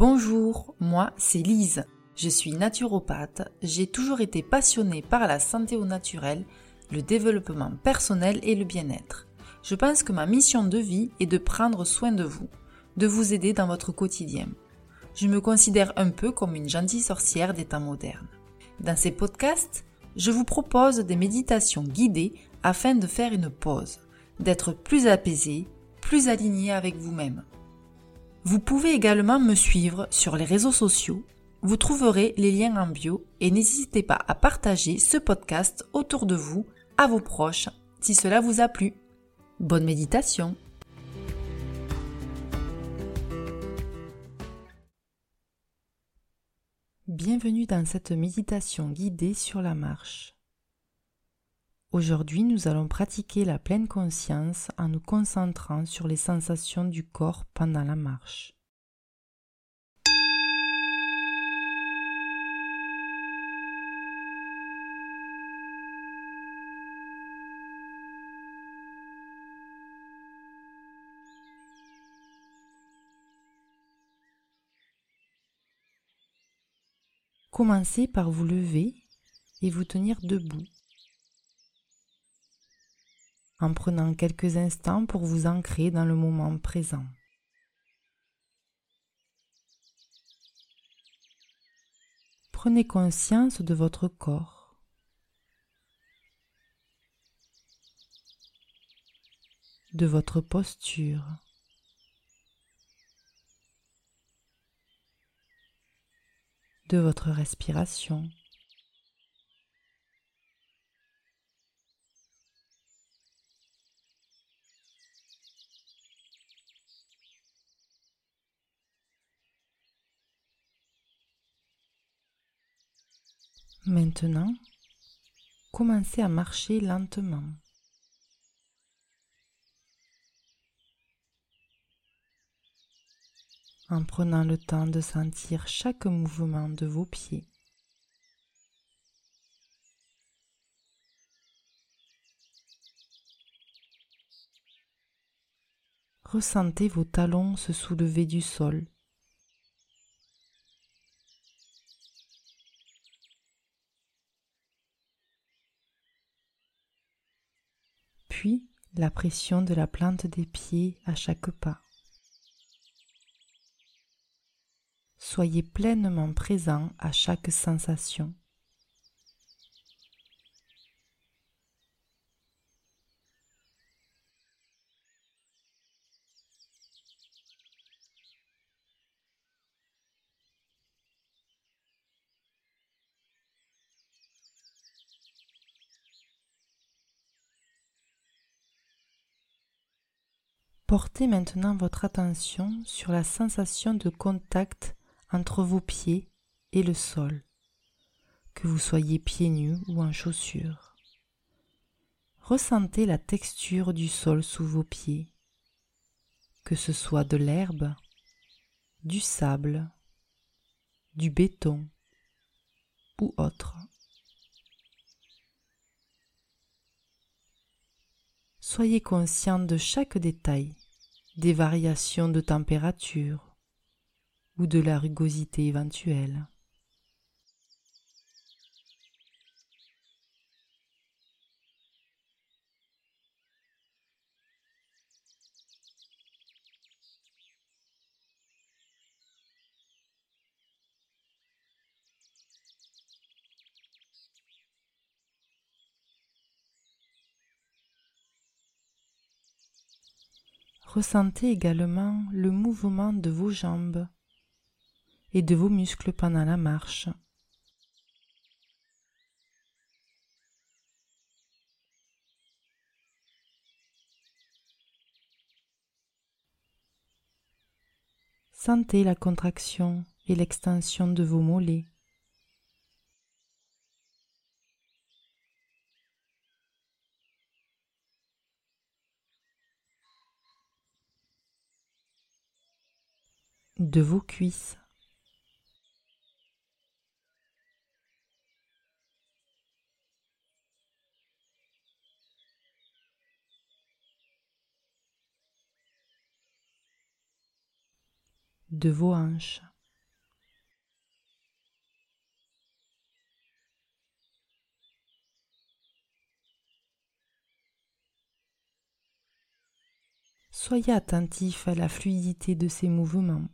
Bonjour, moi c'est Lise. Je suis naturopathe. J'ai toujours été passionnée par la santé au naturel, le développement personnel et le bien-être. Je pense que ma mission de vie est de prendre soin de vous, de vous aider dans votre quotidien. Je me considère un peu comme une gentille sorcière des temps modernes. Dans ces podcasts, je vous propose des méditations guidées afin de faire une pause, d'être plus apaisé, plus aligné avec vous-même. Vous pouvez également me suivre sur les réseaux sociaux. Vous trouverez les liens en bio et n'hésitez pas à partager ce podcast autour de vous, à vos proches, si cela vous a plu. Bonne méditation Bienvenue dans cette méditation guidée sur la marche. Aujourd'hui, nous allons pratiquer la pleine conscience en nous concentrant sur les sensations du corps pendant la marche. Commencez par vous lever et vous tenir debout en prenant quelques instants pour vous ancrer dans le moment présent. Prenez conscience de votre corps. de votre posture. de votre respiration. Maintenant, commencez à marcher lentement. en prenant le temps de sentir chaque mouvement de vos pieds. Ressentez vos talons se soulever du sol puis la pression de la plante des pieds à chaque pas. Soyez pleinement présent à chaque sensation. Portez maintenant votre attention sur la sensation de contact entre vos pieds et le sol, que vous soyez pieds nus ou en chaussures. Ressentez la texture du sol sous vos pieds, que ce soit de l'herbe, du sable, du béton ou autre. Soyez conscient de chaque détail, des variations de température ou de la rugosité éventuelle. Ressentez également le mouvement de vos jambes et de vos muscles pendant la marche. Sentez la contraction et l'extension de vos mollets. de vos cuisses. de vos hanches. Soyez attentif à la fluidité de ces mouvements.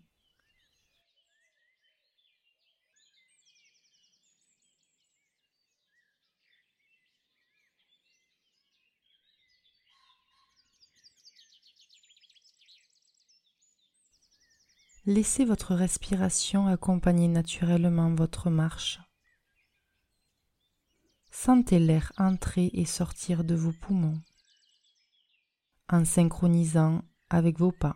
Laissez votre respiration accompagner naturellement votre marche. Sentez l'air entrer et sortir de vos poumons en synchronisant avec vos pas.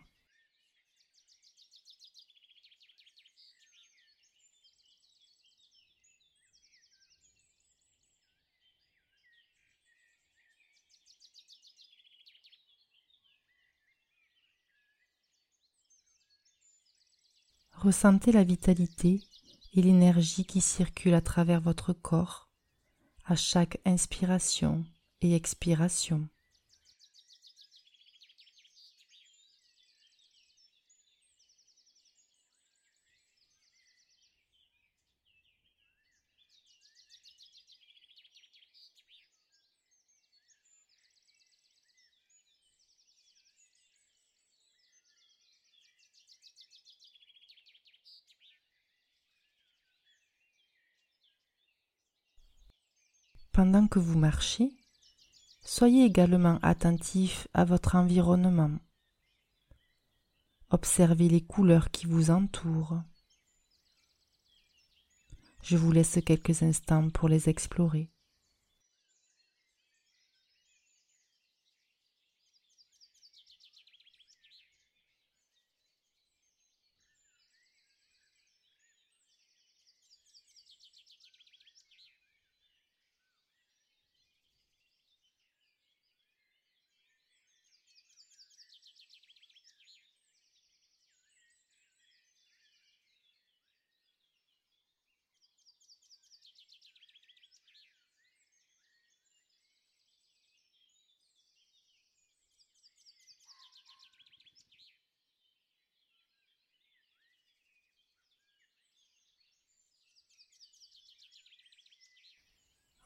Ressentez la vitalité et l'énergie qui circule à travers votre corps à chaque inspiration et expiration. Pendant que vous marchez, soyez également attentif à votre environnement. Observez les couleurs qui vous entourent. Je vous laisse quelques instants pour les explorer.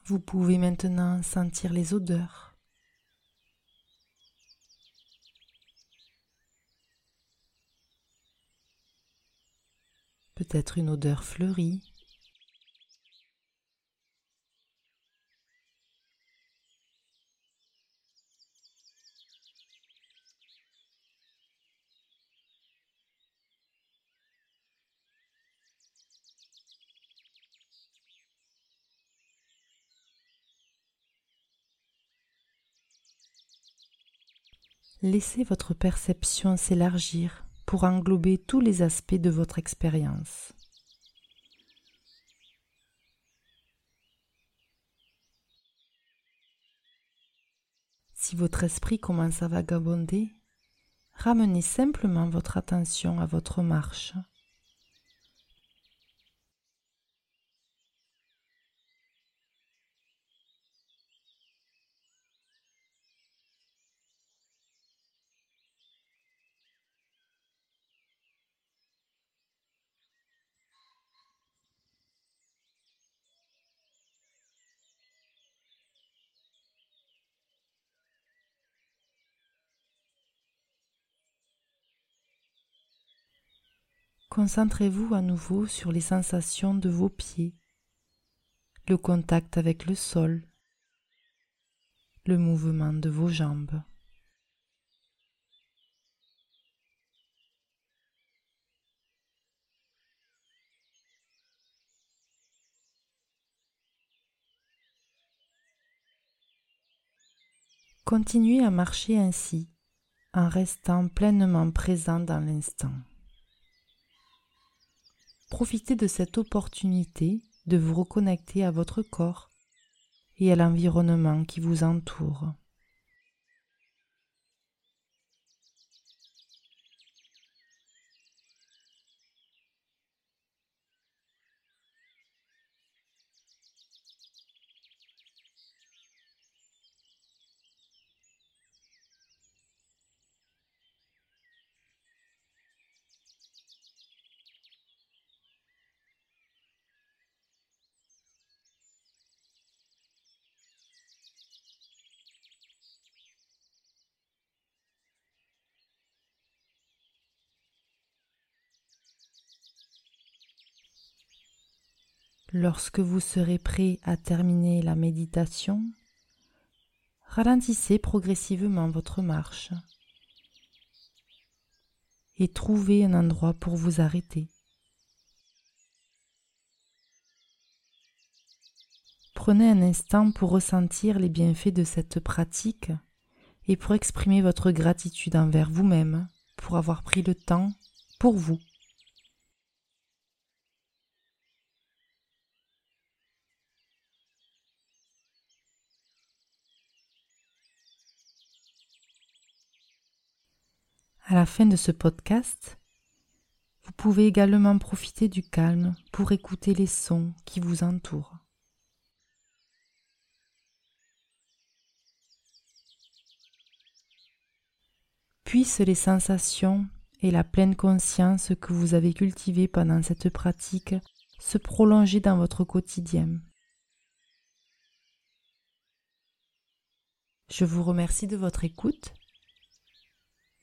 Vous pouvez maintenant sentir les odeurs. Peut-être une odeur fleurie. Laissez votre perception s'élargir pour englober tous les aspects de votre expérience. Si votre esprit commence à vagabonder, ramenez simplement votre attention à votre marche Concentrez-vous à nouveau sur les sensations de vos pieds, le contact avec le sol, le mouvement de vos jambes. Continuez à marcher ainsi en restant pleinement présent dans l'instant. Profitez de cette opportunité de vous reconnecter à votre corps et à l'environnement qui vous entoure. Lorsque vous serez prêt à terminer la méditation, ralentissez progressivement votre marche et trouvez un endroit pour vous arrêter. Prenez un instant pour ressentir les bienfaits de cette pratique et pour exprimer votre gratitude envers vous-même pour avoir pris le temps pour vous. À la fin de ce podcast, vous pouvez également profiter du calme pour écouter les sons qui vous entourent. Puissent les sensations et la pleine conscience que vous avez cultivées pendant cette pratique se prolonger dans votre quotidien. Je vous remercie de votre écoute